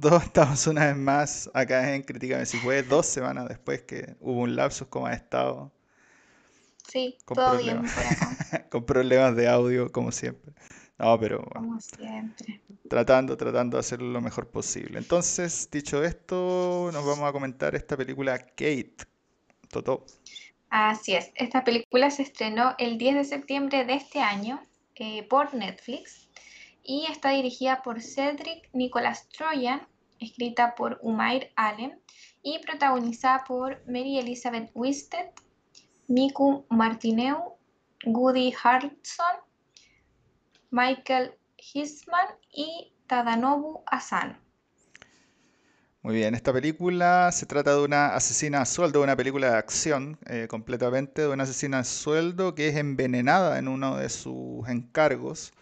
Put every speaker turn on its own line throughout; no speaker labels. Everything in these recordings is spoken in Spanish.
todos estamos una vez más acá en Críticame si fue dos semanas después que hubo un lapsus como ha estado.
Sí,
con
todo
problemas.
bien por acá.
con problemas de audio como siempre. No, pero bueno,
Como siempre.
tratando, tratando de hacerlo lo mejor posible. Entonces, dicho esto, nos vamos a comentar esta película Kate. Totó.
Así es. Esta película se estrenó el 10 de septiembre de este año eh, por Netflix y está dirigida por Cedric Nicholas Troyan, escrita por Umair Allen y protagonizada por Mary Elizabeth Winstead, Miku Martineu, Woody Harrelson, Michael Hisman y Tadanobu Asano.
Muy bien, esta película se trata de una asesina a sueldo, una película de acción eh, completamente, de una asesina a sueldo que es envenenada en uno de sus encargos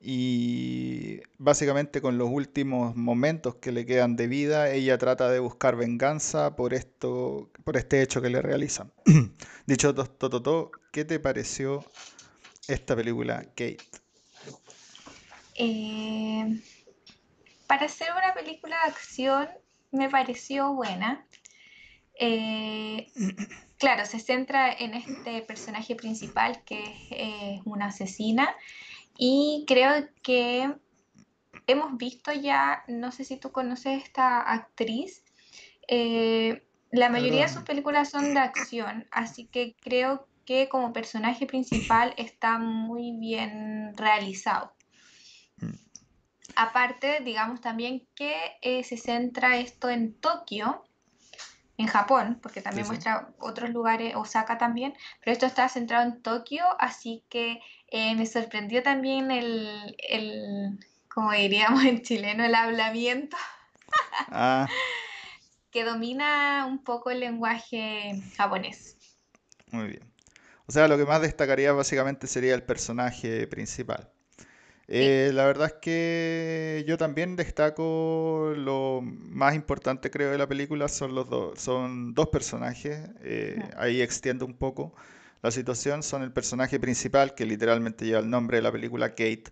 y básicamente con los últimos momentos que le quedan de vida, ella trata de buscar venganza por esto, por este hecho que le realizan. Dicho to- todo, ¿qué te pareció esta película, Kate?
Eh, para hacer una película de acción me pareció buena. Eh, claro, se centra en este personaje principal que es eh, una asesina y creo que hemos visto ya, no sé si tú conoces esta actriz, eh, la mayoría de sus películas son de acción, así que creo que como personaje principal está muy bien realizado.
Mm.
Aparte, digamos también que eh, se centra esto en Tokio, en Japón, porque también
Sí, sí.
muestra otros lugares, Osaka también, pero esto está centrado en Tokio, así que eh, me sorprendió también el, el, como diríamos en chileno, el hablamiento,
Ah,
que domina un poco el lenguaje japonés.
muy bien. O sea, lo que más destacaría básicamente sería el personaje principal.
Sí,
Eh, la verdad es que yo también destaco lo más importante creo de la película son los dos, son dos personajes. eh, ahí extiendo un poco la situación. Son el personaje principal que literalmente lleva el nombre de la película, Kate.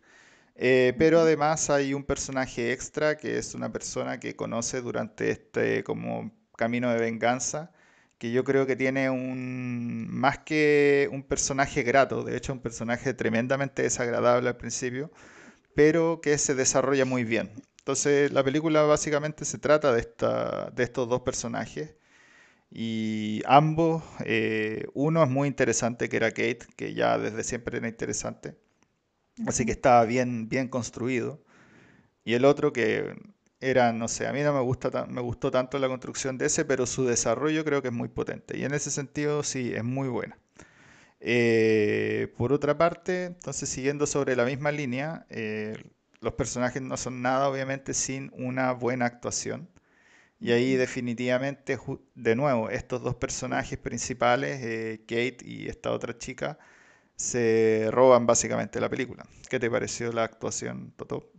eh, pero además hay un personaje extra que es una persona que conoce durante este como camino de venganza, que yo creo que tiene un más que un personaje grato, de hecho un personaje tremendamente desagradable al principio pero que se desarrolla muy bien. Entonces, la película básicamente se trata de, esta, de estos dos personajes y ambos, eh, uno es muy interesante, que era Kate, que ya desde siempre era interesante, así que estaba bien, bien construido, y el otro que era, no sé, a mí no me gusta tan- me gustó tanto la construcción de ese, pero su desarrollo creo que es muy potente, y en ese sentido sí, es muy buena. Eh, por otra parte, entonces siguiendo sobre la misma línea, eh, los personajes no son nada obviamente sin una buena actuación. Y ahí definitivamente, de nuevo, estos dos personajes principales, eh, Kate y esta otra chica, se roban básicamente la película. ¿Qué te pareció la actuación, Toto?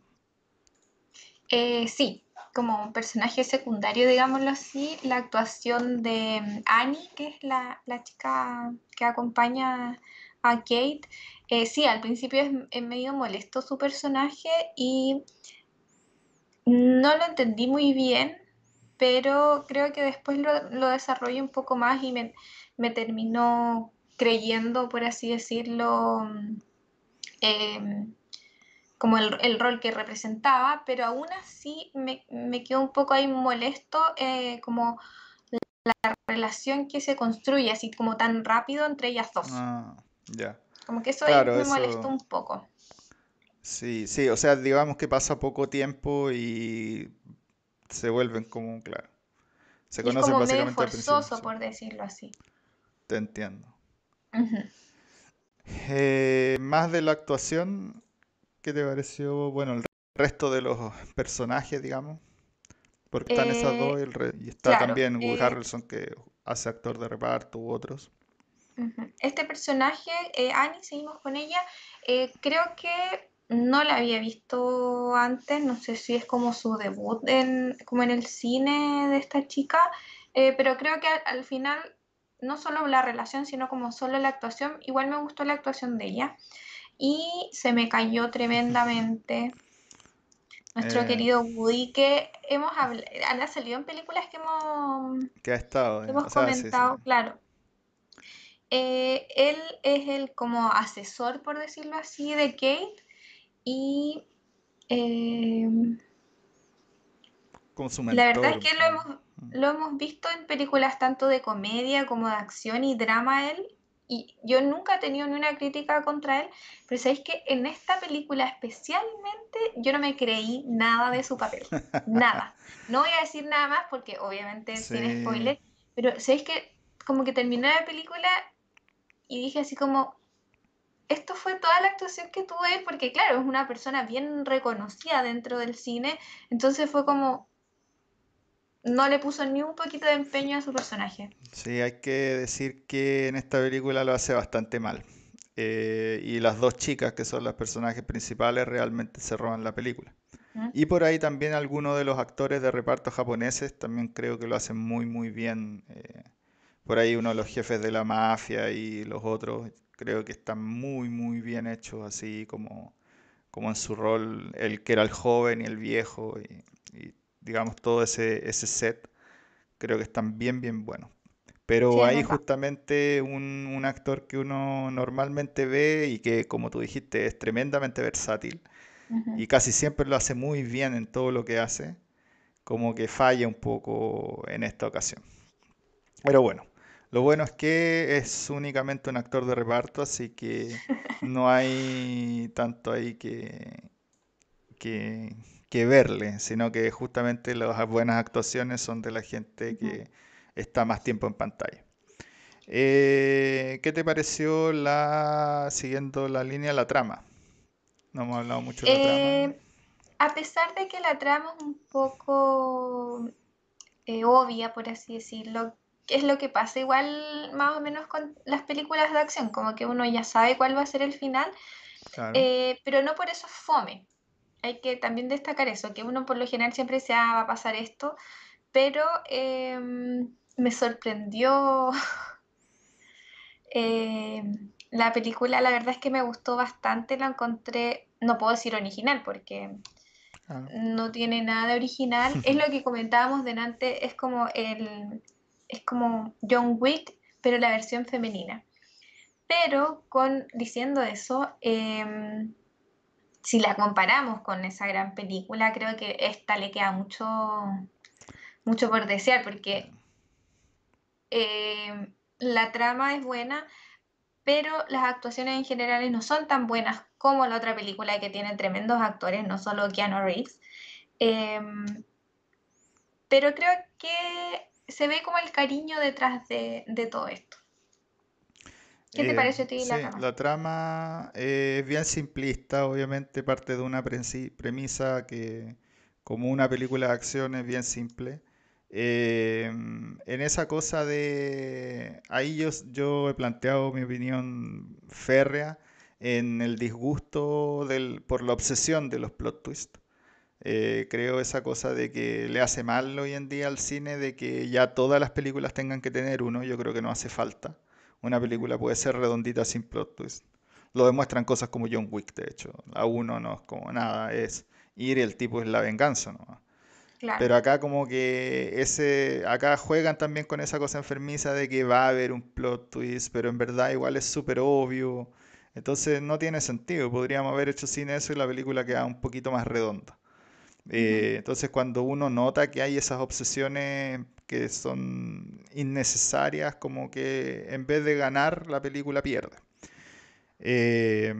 Eh, sí, como un personaje secundario, digámoslo así, la actuación de mm, Annie, que es la, la chica que acompaña a Kate, eh, sí, al principio es, es medio molesto su personaje y no lo entendí muy bien, pero creo que después lo, lo desarrollé un poco más y me, me terminó creyendo, por así decirlo, mm, em, como el, el rol que representaba, pero aún así me, me quedó un poco ahí molesto eh, como la relación que se construye así como tan rápido entre ellas dos.
Ah, ya.
Como que eso ahí
Claro,
me molestó un poco.
sí, sí, o sea, digamos que pasa poco tiempo y se vuelven como, claro, se
Y es
conocen
como medio
básicamente principio,
forzoso, por decirlo así.
te entiendo. Eh, más de la actuación, ¿qué te pareció? Bueno, el resto de los personajes, digamos, porque están esas dos
Eh,
y, el re- y está
claro,
también Woody
eh,
Harrelson que hace actor de reparto u otros.
Este personaje, eh, Annie, seguimos con ella, eh, creo que no la había visto antes, no sé si es como su debut en, como en el cine de esta chica, pero creo que al, al final, no solo la relación, sino como solo la actuación, igual me gustó la actuación de ella y se me cayó tremendamente Nuestro
Eh,
querido Woody, que hemos hablado, ha salido en películas que hemos,
que ha estado,
que
eh,
hemos
o sea, sí, sí.
comentado, claro. Eh, él es el como asesor, por decirlo así, de Kate y eh,
Como su
la verdad es que lo hemos, lo hemos visto en películas tanto de comedia como de acción y drama él. Y yo nunca he tenido ni una crítica contra él, pero sabéis que en esta película especialmente yo no me creí nada de su papel. Nada. No voy a decir nada más porque obviamente tiene spoiler, pero sabéis que como que terminé la película y dije así como, esto fue toda la actuación que tuvo él, porque claro, es una persona bien reconocida dentro del cine, entonces fue como, no le puso ni un poquito de empeño a su personaje.
sí, hay que decir que en esta película lo hace bastante mal. Eh, y las dos chicas, que son los personajes principales, realmente se roban la película.
¿Mm?
Y por ahí también algunos de los actores de reparto japoneses también creo que lo hacen muy muy bien. eh, por ahí uno de los jefes de la mafia y los otros creo que están muy muy bien hechos, así como, como en su rol, el que era el joven y el viejo y digamos todo ese, ese set, creo que están bien bien buenos.
Sí,
Pero
es
hay justamente un, un actor que uno normalmente ve y que, como tú dijiste, es tremendamente versátil y casi siempre lo hace muy bien en todo lo que hace, como que falla un poco en esta ocasión. Pero bueno, lo bueno es que es únicamente un actor de reparto, así que no hay tanto ahí que, que, que verle, sino que justamente las buenas actuaciones son de la gente que está más tiempo en pantalla. Eh, ¿qué te pareció la, siguiendo la línea, la trama? No hemos hablado mucho de la trama.
Eh, a pesar de que la trama es un poco eh, obvia, por así decirlo, que es lo que pasa igual más o menos con las películas de acción, como que uno ya sabe cuál va a ser el final,
Claro.
pero no por eso es fome. Hay que también destacar eso, que uno por lo general siempre dice, ah, va a pasar esto, pero em, me sorprendió eh, la película, la verdad es que me gustó bastante, la encontré, no puedo decir original porque
Claro.
no tiene nada de original. Es lo que comentábamos delante, es como el, es como John Wick, pero la versión femenina. Pero con diciendo eso, em, si la comparamos con esa gran película, creo que esta le queda mucho, mucho por desear, porque em, la trama es buena, pero las actuaciones en general no son tan buenas como la otra película que tiene tremendos actores, no solo Keanu Reeves. Em, pero creo que se ve como el cariño detrás de, de todo esto. ¿Qué te
Eh,
pareció a ti
sí,
la trama?
la trama es bien simplista, obviamente parte de una premisa que, como una película de acción, es bien simple. Eh, en esa cosa de... Ahí yo, yo he planteado mi opinión férrea en el disgusto del, por la obsesión de los plot twists. Eh, creo esa cosa de que le hace mal hoy en día al cine de que ya todas las películas tengan que tener uno, yo creo que no hace falta. Una película puede ser redondita sin plot twist. Lo demuestran cosas como John Wick, de hecho. La uno no es como nada, es ir y el tipo es la venganza, ¿no?
Claro.
Pero acá como que ese, acá juegan también con esa cosa enfermiza de que va a haber un plot twist, pero en verdad igual es súper obvio. Entonces no tiene sentido. Podríamos haber hecho sin eso y la película queda un poquito más redonda. Eh, entonces, cuando uno nota que hay esas obsesiones que son innecesarias, como que en vez de ganar, la película pierde. Eh,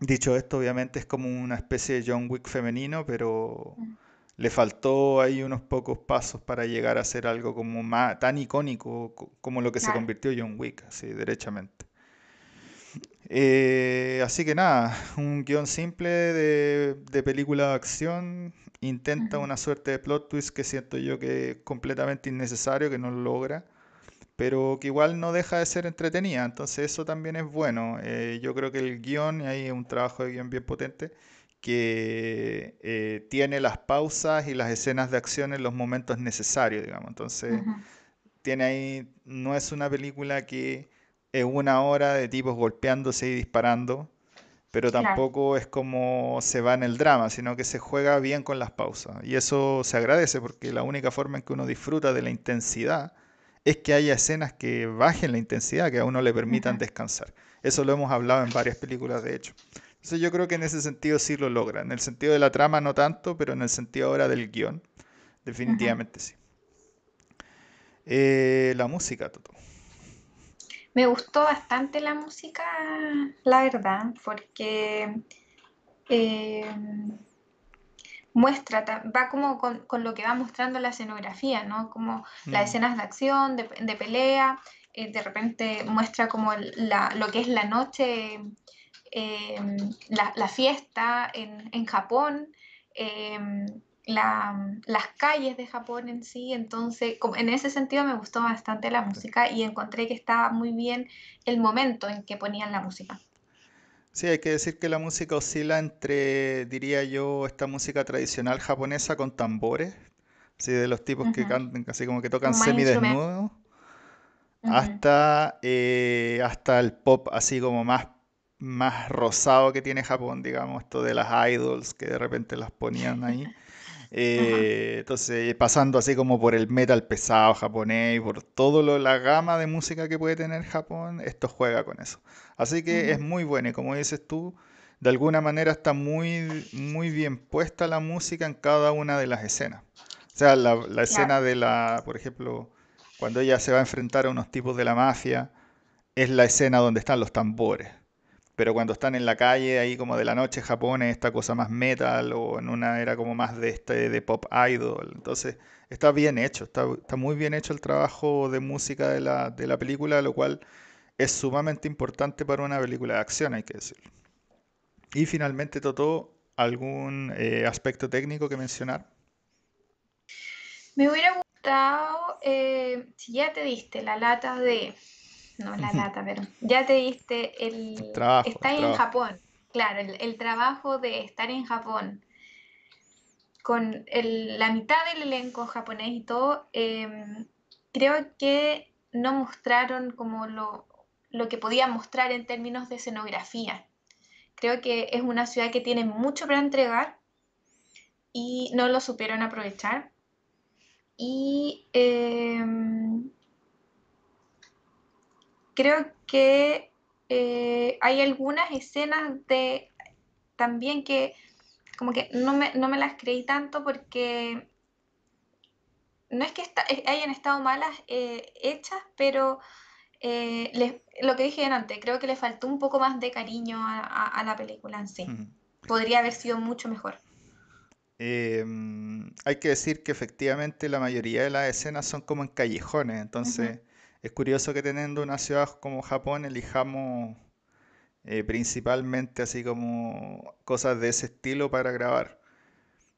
dicho esto, obviamente es como una especie de John Wick femenino, pero
ujú.
le faltó ahí unos pocos pasos para llegar a ser algo como más, tan icónico co- como lo que se convirtió John Wick, así derechamente. Eh, así que nada, un guion simple de, de película de acción. Intenta una suerte de plot twist que siento yo que es completamente innecesario, que no lo logra, pero que igual no deja de ser entretenida. Entonces eso también es bueno. Eh, yo creo que el guion, y ahí es un trabajo de guion bien potente, que eh, tiene las pausas y las escenas de acción en los momentos necesarios, digamos. Entonces tiene ahí, no es una película que es una hora de tipos golpeándose y disparando, pero tampoco es como se va en el drama, sino que se juega bien con las pausas. Y eso se agradece porque la única forma en que uno disfruta de la intensidad es que haya escenas que bajen la intensidad, que a uno le permitan descansar. Eso lo hemos hablado en varias películas, de hecho. Entonces yo creo que en ese sentido sí lo logra. En el sentido de la trama no tanto, pero en el sentido ahora del guion, definitivamente sí. Eh, la música, Toto.
Me gustó bastante la música, la verdad, porque eh, muestra, va como con, lo que va mostrando la escenografía, ¿no? Como las mm. escenas de acción, de, pelea, eh, de repente muestra como lo que es la noche, em, la, fiesta en, Japón, las calles de Japón en sí, entonces en ese sentido me gustó bastante la música y encontré que estaba muy bien el momento en que ponían la música.
Sí, hay que decir que la música oscila entre, diría yo, esta música tradicional japonesa con tambores, así de los tipos que cantan, así como que tocan semidesnudos, hasta, eh, hasta el pop así como más, más rosado que tiene Japón, digamos, esto de las idols que de repente las ponían ahí. Eh, entonces, pasando así como por el metal pesado japonés y por toda la gama de música que puede tener Japón, esto juega con eso. Así que es muy bueno y como dices tú, de alguna manera está muy, muy bien puesta la música en cada una de las escenas. O sea, la, escena de la, por ejemplo, cuando ella se va a enfrentar a unos tipos de la mafia, es la escena donde están los tambores. Pero cuando están en la calle, ahí como de la noche Japón, es esta cosa más metal, o en una era como más de este de pop idol. Entonces, está bien hecho, está, está muy bien hecho el trabajo de música de la, de la película, lo cual es sumamente importante para una película de acción, hay que decirlo. Y finalmente, Toto, ¿algún eh, aspecto técnico que mencionar?
Me hubiera gustado, eh, si ya te diste la lata de, no la lata, pero ya te diste el, trabajo, estar en Japón, claro, el, trabajo de estar en Japón con la mitad del elenco japonés y todo, em, creo que no mostraron como lo, lo que podía mostrar en términos de escenografía. Creo que es una ciudad que tiene mucho para entregar y no lo supieron aprovechar. Y em, creo que eh, hay algunas escenas de también que como que no me, las creí tanto porque no es que hayan estado malas eh, hechas, pero eh, lo que dije antes, creo que le faltó un poco más de cariño a, la película en sí. Podría haber sido mucho mejor.
Em, hay que decir que efectivamente la mayoría de las escenas son como en callejones, entonces es curioso que teniendo una ciudad como Japón elijamos eh, principalmente así como cosas de ese estilo para grabar.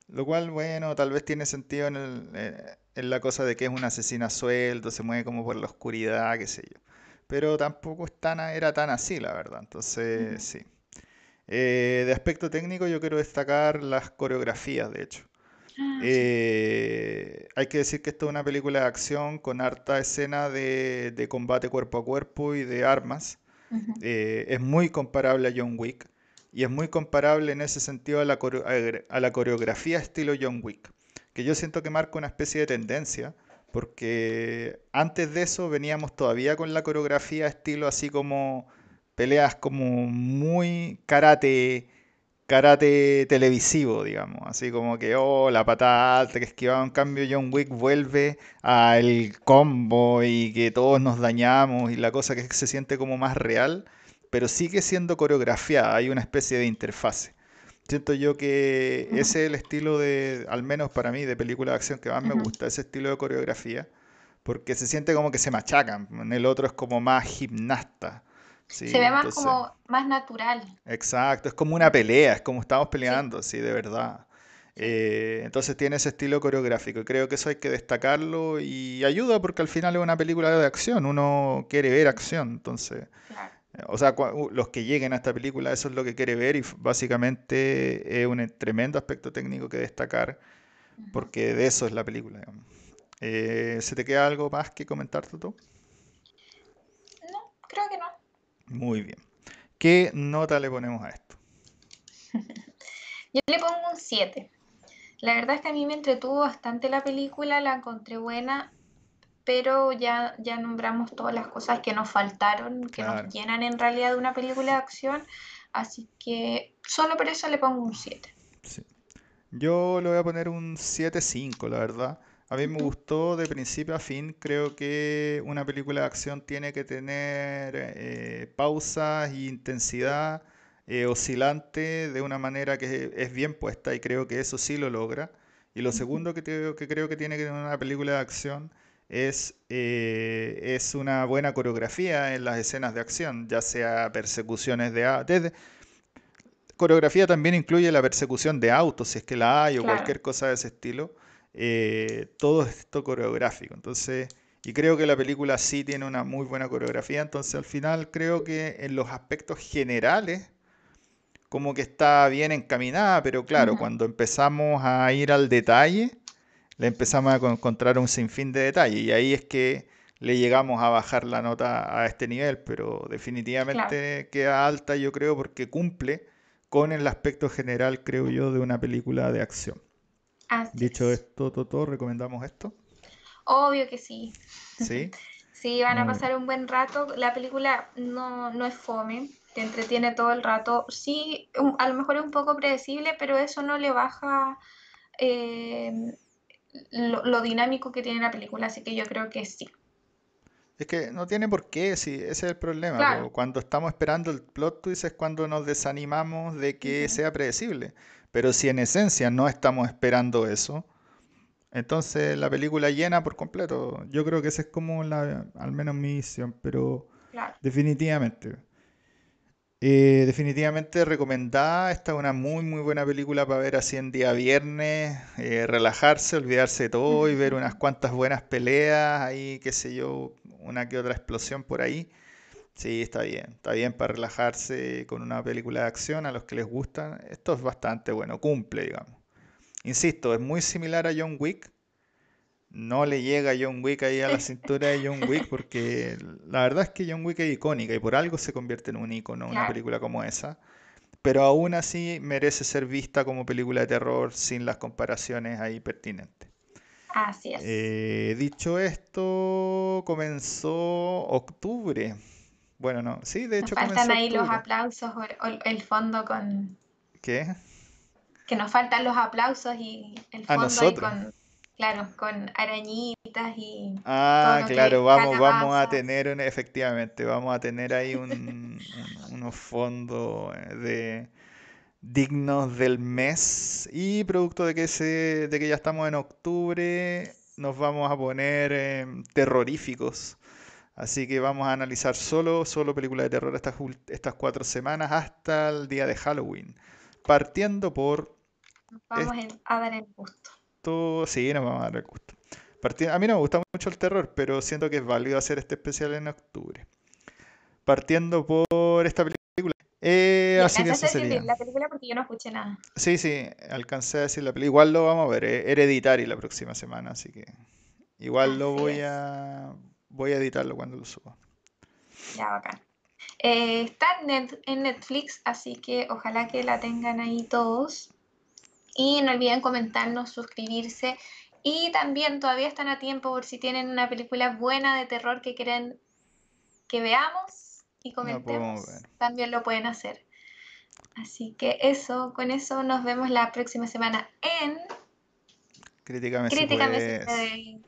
Lo cual, bueno, tal vez tiene sentido en, el, eh, en la cosa de que es un asesino suelto, se mueve como por la oscuridad, qué sé yo pero tampoco era tan así, la verdad. Entonces, sí. Eh, de aspecto técnico yo quiero destacar las coreografías, de hecho. Ah, eh, hay que decir que esto es una película de acción con harta escena de, combate cuerpo a cuerpo y de armas. Eh, es muy comparable a John Wick y es muy comparable en ese sentido a la, a la coreografía estilo John Wick, que yo siento que marca una especie de tendencia porque antes de eso veníamos todavía con la coreografía estilo así como peleas como muy karate, karate televisivo, digamos, así como que, oh, la patada alta que esquivaba, en cambio John Wick vuelve al combo y que todos nos dañamos y la cosa que se siente como más real, pero sigue siendo coreografiada, hay una especie de interfase. Siento yo que ese es el estilo de, al menos para mí, de película de acción que más me gusta, ese estilo de coreografía, porque se siente como que se machacan. En el otro es como más gimnasta.
Se ve más como más natural.
Exacto, es como una pelea, es como estamos peleando, sí, de verdad. Eh, entonces tiene ese estilo coreográfico y creo que eso hay que destacarlo y ayuda porque al final es una película de acción, uno quiere ver acción, entonces o sea, los que lleguen a esta película, eso es lo que quiere ver y básicamente es un tremendo aspecto técnico que destacar, porque de eso es la película. Eh, ¿Se te queda algo más que comentar, tú?
No, creo que no.
Muy bien. ¿Qué nota le ponemos a esto?
Yo le pongo un 7. La verdad es que a mí me entretuvo bastante la película, la encontré buena, pero ya, ya nombramos todas las cosas que nos faltaron, que nos llenan en realidad de una película de acción, así que solo por eso le pongo un 7.
Yo le voy a poner un 7-5, la verdad. A mí me gustó de principio a fin. Creo que una película de acción tiene que tener eh, pausas e intensidad eh, oscilante de una manera que es bien puesta y creo que eso sí lo logra. Y lo segundo que, que creo que tiene que tener una película de acción es, eh, es una buena coreografía en las escenas de acción, ya sea persecuciones de... Desde, coreografía también incluye la persecución de autos, si es que la hay, o cualquier cosa de ese estilo. Eh, todo esto coreográfico. Entonces, y creo que la película sí tiene una muy buena coreografía. Entonces, al final, creo que en los aspectos generales, como que está bien encaminada, pero claro, cuando empezamos a ir al detalle, le empezamos a encontrar un sinfín de detalles. Y ahí es que le llegamos a bajar la nota a este nivel, pero definitivamente queda alta, yo creo, porque cumple con el aspecto general, creo yo, de una película de acción. Dicho esto, Toto, ¿recomendamos esto?
Obvio que sí. ¿Sí? sí, van a pasar un buen rato. La película no, no es fome, te entretiene todo el rato. Sí, a lo mejor es un poco predecible, pero eso no le baja eh, lo, dinámico que tiene la película, así que yo creo que sí.
Es que no tiene por qué, sí, ese es el problema. Cuando estamos esperando el plot twist es cuando nos desanimamos de que sea predecible. Pero si en esencia no estamos esperando eso, entonces la película llena por completo. Yo creo que esa es como la, al menos mi visión, pero definitivamente. Eh, definitivamente recomendada. Esta es una muy, muy buena película para ver así en día viernes, eh, relajarse, olvidarse de todo y ver unas cuantas buenas peleas, ahí, qué sé yo, una que otra explosión por ahí. Sí, está bien. Está bien para relajarse con una película de acción a los que les gusta. Esto es bastante bueno, cumple, digamos. Insisto, es muy similar a John Wick. No le llega a John Wick ahí a la cintura de John Wick porque la verdad es que John Wick es icónica y por algo se convierte en un icono una película como esa. Pero aún así merece ser vista como película de terror sin las comparaciones ahí pertinentes.
Así es.
Eh, dicho esto, comenzó octubre. Bueno, no, sí, de hecho
nos faltan ahí los aplausos o el, fondo con...
¿Qué?
Que nos faltan los aplausos y el fondo ahí con... Claro, con arañitas y...
Ah, claro, vamos, vamos a tener, efectivamente, vamos a tener ahí un, unos fondos eh, de dignos del mes y producto de que, se, de que ya estamos en octubre, nos vamos a poner em, terroríficos Así que vamos a analizar solo, solo películas de terror estas, estas cuatro semanas hasta el día de Halloween. Partiendo por...
vamos a dar el gusto.
Sí, nos vamos a dar el gusto. a mí no me gusta mucho el terror, pero siento que es válido hacer este especial en octubre. Partiendo por esta película.
Eh, así que eso sería. la película porque yo no escuché nada.
Sí, sí, alcancé a decir la película. Igual lo vamos a ver, eh, Hereditary la próxima semana, así que igual lo voy a Voy a editarlo cuando lo suba.
Ya, bacán. Eh, está en Netflix, así que ojalá que la tengan ahí todos. Y no olviden comentarnos, suscribirse. Y también todavía están a tiempo por si tienen una película buena de terror que quieren que veamos y comentemos. también lo pueden hacer. Así que eso, con eso nos vemos la próxima semana en
Críticamente. Críticamente.